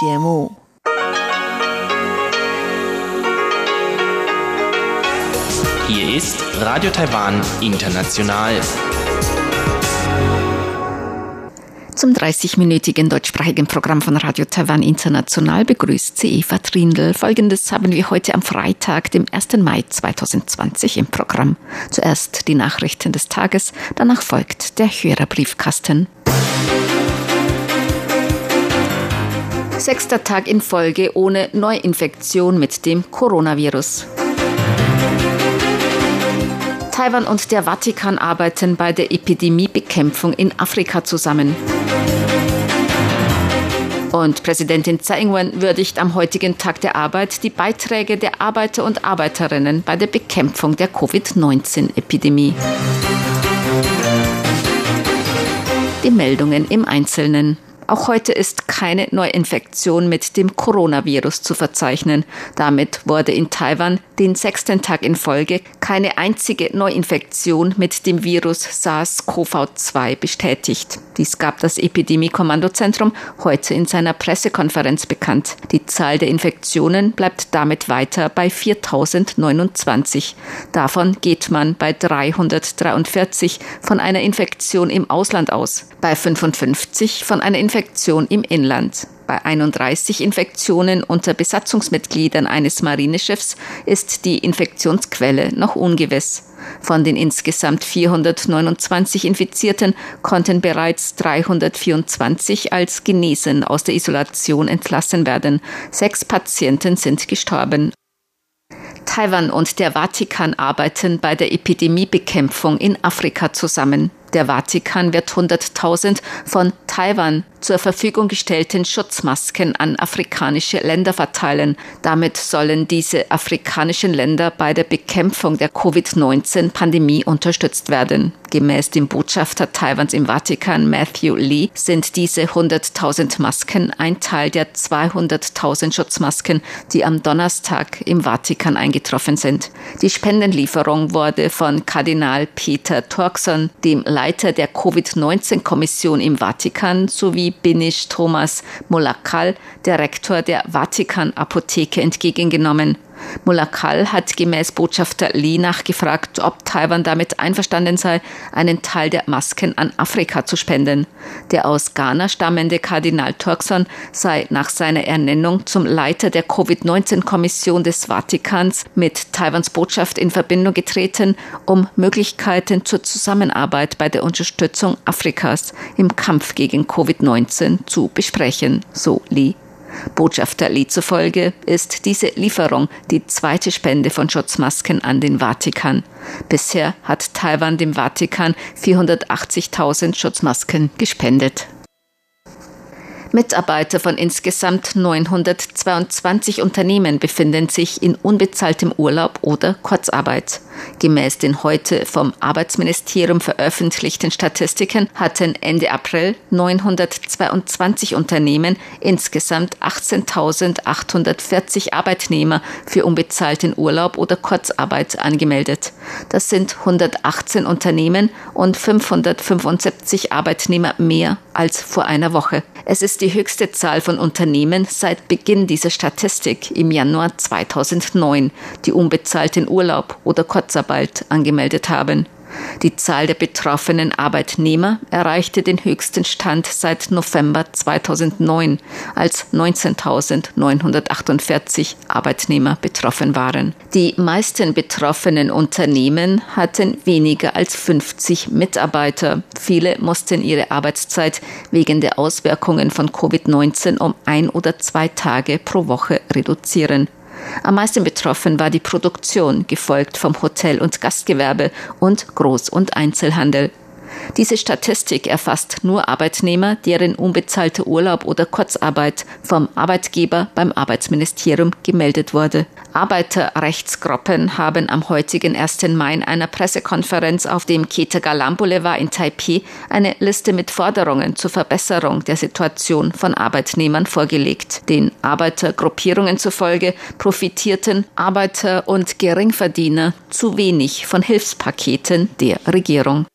节目。Hier ist Radio Taiwan International. Zum 30-minütigen deutschsprachigen Programm von Radio Taiwan International begrüßt sie Eva Trindl. Folgendes haben wir heute am Freitag, dem 1. Mai 2020 im Programm. Zuerst die Nachrichten des Tages, danach folgt der Hörerbriefkasten. Sechster Tag in Folge ohne Neuinfektion mit dem Coronavirus. Taiwan und der Vatikan arbeiten bei der Epidemiebekämpfung in Afrika zusammen. Und Präsidentin Tsai Ing-wen würdigt am heutigen Tag der Arbeit die Beiträge der Arbeiter und Arbeiterinnen bei der Bekämpfung der Covid-19-Epidemie. Die Meldungen im Einzelnen. Auch heute ist keine Neuinfektion mit dem Coronavirus zu verzeichnen. Damit wurde in Taiwan den sechsten Tag in Folge keine einzige Neuinfektion mit dem Virus SARS-CoV-2 bestätigt. Dies gab das Epidemie-Kommandozentrum heute in seiner Pressekonferenz bekannt. Die Zahl der Infektionen bleibt damit weiter bei 4029. Davon geht man bei 343 von einer Infektion im Ausland aus, bei 55 von einer Infektion im Inland. Bei 31 Infektionen unter Besatzungsmitgliedern eines Marineschiffs ist die Infektionsquelle noch ungewiss. Von den insgesamt 429 Infizierten konnten bereits 324 als genesen aus der Isolation entlassen werden. Sechs Patienten sind gestorben. Taiwan und der Vatikan arbeiten bei der Epidemiebekämpfung in Afrika zusammen. Der Vatikan wird 100.000 von Taiwan zur Verfügung gestellten Schutzmasken an afrikanische Länder verteilen. Damit sollen diese afrikanischen Länder bei der Bekämpfung der Covid-19-Pandemie unterstützt werden. Gemäß dem Botschafter Taiwans im Vatikan, Matthew Lee, sind diese 100.000 Masken ein Teil der 200.000 Schutzmasken, die am Donnerstag im Vatikan eingetroffen sind. Die Spendenlieferung wurde von Kardinal Peter Torkson, dem Leiter der Covid-19-Kommission im Vatikan, sowie Benish Thomas Molakal, der Rektor der Vatikan-Apotheke, entgegengenommen. Mulakal hat gemäß Botschafter Lee nachgefragt, ob Taiwan damit einverstanden sei, einen Teil der Masken an Afrika zu spenden. Der aus Ghana stammende Kardinal Turkson sei nach seiner Ernennung zum Leiter der Covid-19-Kommission des Vatikans mit Taiwans Botschaft in Verbindung getreten, um Möglichkeiten zur Zusammenarbeit bei der Unterstützung Afrikas im Kampf gegen Covid-19 zu besprechen, so Lee. Botschafter Lee zufolge ist diese Lieferung die zweite Spende von Schutzmasken an den Vatikan. Bisher hat Taiwan dem Vatikan 480.000 Schutzmasken gespendet. Mitarbeiter von insgesamt 922 Unternehmen befinden sich in unbezahltem Urlaub oder Kurzarbeit. Gemäß den heute vom Arbeitsministerium veröffentlichten Statistiken hatten Ende April 922 Unternehmen insgesamt 18.840 Arbeitnehmer für unbezahlten Urlaub oder Kurzarbeit angemeldet. Das sind 118 Unternehmen und 575 Arbeitnehmer mehr als vor einer Woche. Es ist die höchste Zahl von Unternehmen seit Beginn dieser Statistik im Januar 2009, die unbezahlten Urlaub oder Kurzarbeit angemeldet haben. Die Zahl der betroffenen Arbeitnehmer erreichte den höchsten Stand seit November 2009, als 19.948 Arbeitnehmer betroffen waren. Die meisten betroffenen Unternehmen hatten weniger als 50 Mitarbeiter. Viele mussten ihre Arbeitszeit wegen der Auswirkungen von Covid-19 um ein oder zwei Tage pro Woche reduzieren. Am meisten betroffen war die Produktion, gefolgt vom Hotel- und Gastgewerbe und Groß- und Einzelhandel. Diese Statistik erfasst nur Arbeitnehmer, deren unbezahlter Urlaub oder Kurzarbeit vom Arbeitgeber beim Arbeitsministerium gemeldet wurde. Arbeiterrechtsgruppen haben am heutigen 1. Mai in einer Pressekonferenz auf dem Ketagalam Boulevard in Taipei eine Liste mit Forderungen zur Verbesserung der Situation von Arbeitnehmern vorgelegt. Den Arbeitergruppierungen zufolge profitierten Arbeiter und Geringverdiener zu wenig von Hilfspaketen der Regierung.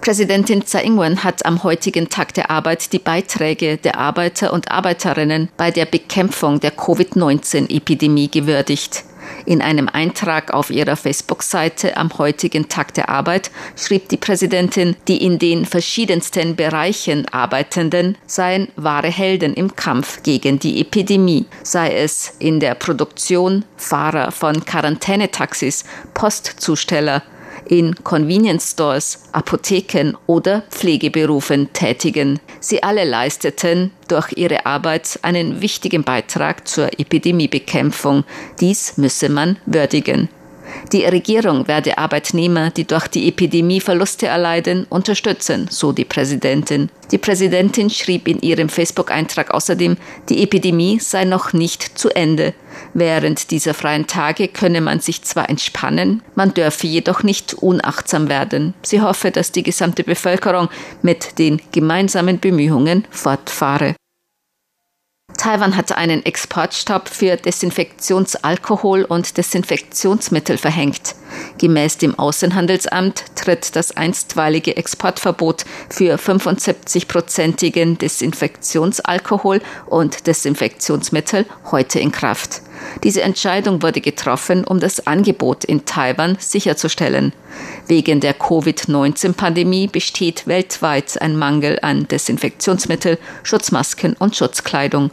Präsidentin Tsai Ing-wen hat am heutigen Tag der Arbeit die Beiträge der Arbeiter und Arbeiterinnen bei der Bekämpfung der Covid-19-Epidemie gewürdigt. In einem Eintrag auf ihrer Facebook-Seite am heutigen Tag der Arbeit schrieb die Präsidentin, die in den verschiedensten Bereichen Arbeitenden seien wahre Helden im Kampf gegen die Epidemie, sei es in der Produktion, Fahrer von Quarantänetaxis, Postzusteller, in Convenience Stores, Apotheken oder Pflegeberufen tätigen. Sie alle leisteten durch ihre Arbeit einen wichtigen Beitrag zur Epidemiebekämpfung. Dies müsse man würdigen. Die Regierung werde Arbeitnehmer, die durch die Epidemie Verluste erleiden, unterstützen, so die Präsidentin. Die Präsidentin schrieb in ihrem Facebook-Eintrag außerdem, die Epidemie sei noch nicht zu Ende. Während dieser freien Tage könne man sich zwar entspannen, man dürfe jedoch nicht unachtsam werden. Sie hoffe, dass die gesamte Bevölkerung mit den gemeinsamen Bemühungen fortfahre. Taiwan hat einen Exportstopp für Desinfektionsalkohol und Desinfektionsmittel verhängt. Gemäß dem Außenhandelsamt tritt das einstweilige Exportverbot für 75-prozentigen Desinfektionsalkohol und Desinfektionsmittel heute in Kraft. Diese Entscheidung wurde getroffen, um das Angebot in Taiwan sicherzustellen. Wegen der Covid-19-Pandemie besteht weltweit ein Mangel an Desinfektionsmittel, Schutzmasken und Schutzkleidung.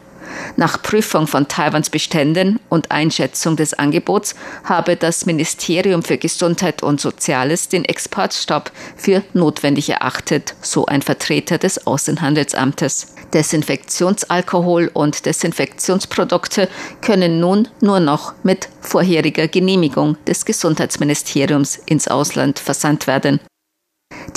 Nach Prüfung von Taiwans Beständen und Einschätzung des Angebots habe das Ministerium für Gesundheit und Soziales den Exportstopp für notwendig erachtet, so ein Vertreter des Außenhandelsamtes. Desinfektionsalkohol und Desinfektionsprodukte können nun nur noch mit vorheriger Genehmigung des Gesundheitsministeriums ins Ausland versandt werden.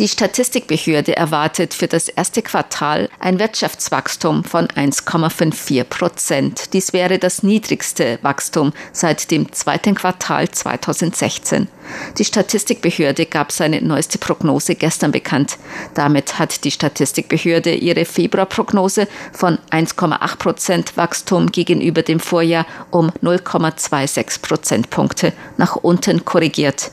Die Statistikbehörde erwartet für das erste Quartal ein Wirtschaftswachstum von 1,54 Prozent. Dies wäre das niedrigste Wachstum seit dem zweiten Quartal 2016. Die Statistikbehörde gab seine neueste Prognose gestern bekannt. Damit hat die Statistikbehörde ihre Februarprognose von 1,8 Prozent Wachstum gegenüber dem Vorjahr um 0,26 Prozentpunkte nach unten korrigiert.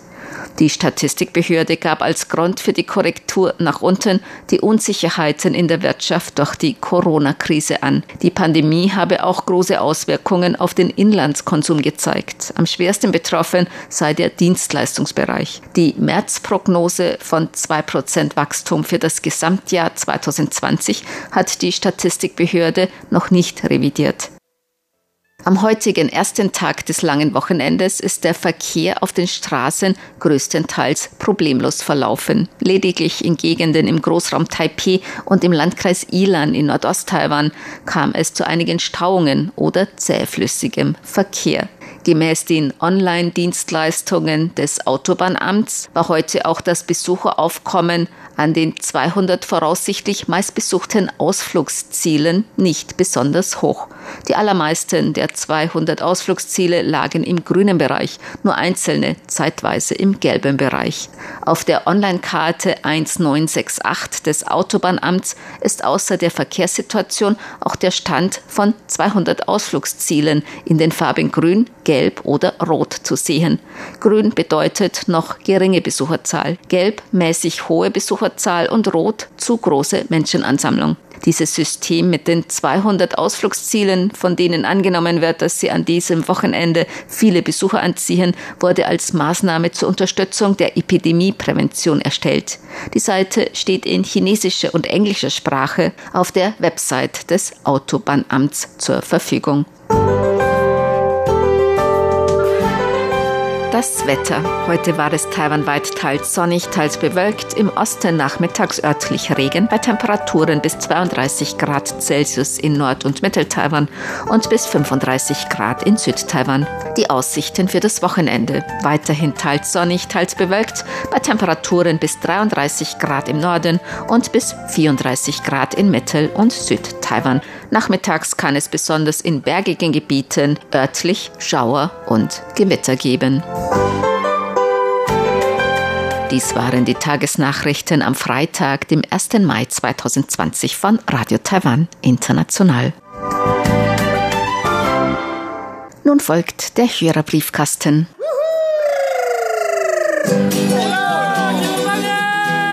Die Statistikbehörde gab als Grund für die Korrektur nach unten die Unsicherheiten in der Wirtschaft durch die Corona-Krise an. Die Pandemie habe auch große Auswirkungen auf den Inlandskonsum gezeigt. Am schwersten betroffen sei der Dienstleistungsbereich. Die Märzprognose von 2% Wachstum für das Gesamtjahr 2020 hat die Statistikbehörde noch nicht revidiert. Am heutigen ersten Tag des langen Wochenendes ist der Verkehr auf den Straßen größtenteils problemlos verlaufen. Lediglich in Gegenden im Großraum Taipeh und im Landkreis Ilan in Nordost-Taiwan kam es zu einigen Stauungen oder zähflüssigem Verkehr. Gemäß den Online-Dienstleistungen des Autobahnamts war heute auch das Besucheraufkommen an den 200 voraussichtlich meistbesuchten Ausflugszielen nicht besonders hoch. Die allermeisten der 200 Ausflugsziele lagen im grünen Bereich, nur einzelne zeitweise im gelben Bereich. Auf der Online-Karte 1968 des Autobahnamts ist außer der Verkehrssituation auch der Stand von 200 Ausflugszielen in den Farben grün, gelb, oder rot zu sehen. Grün bedeutet noch geringe Besucherzahl, gelb mäßig hohe Besucherzahl und rot zu große Menschenansammlung. Dieses System mit den 200 Ausflugszielen, von denen angenommen wird, dass sie an diesem Wochenende viele Besucher anziehen, wurde als Maßnahme zur Unterstützung der Epidemieprävention erstellt. Die Seite steht in chinesischer und englischer Sprache auf der Website des Autobahnamts zur Verfügung. Das Wetter. Heute war es taiwanweit teils sonnig, teils bewölkt. Im Osten nachmittags örtlich Regen bei Temperaturen bis 32 Grad Celsius in Nord- und Mittel-Taiwan und bis 35 Grad in Südtaiwan. Die Aussichten für das Wochenende. Weiterhin teils sonnig, teils bewölkt bei Temperaturen bis 33 Grad im Norden und bis 34 Grad in Mittel- und Südtaiwan. Nachmittags kann es besonders in bergigen Gebieten örtlich Schauer und Gewitter geben. Dies waren die Tagesnachrichten am Freitag, dem 1. Mai 2020 von Radio Taiwan International. Nun folgt der Hörerbriefkasten. Musik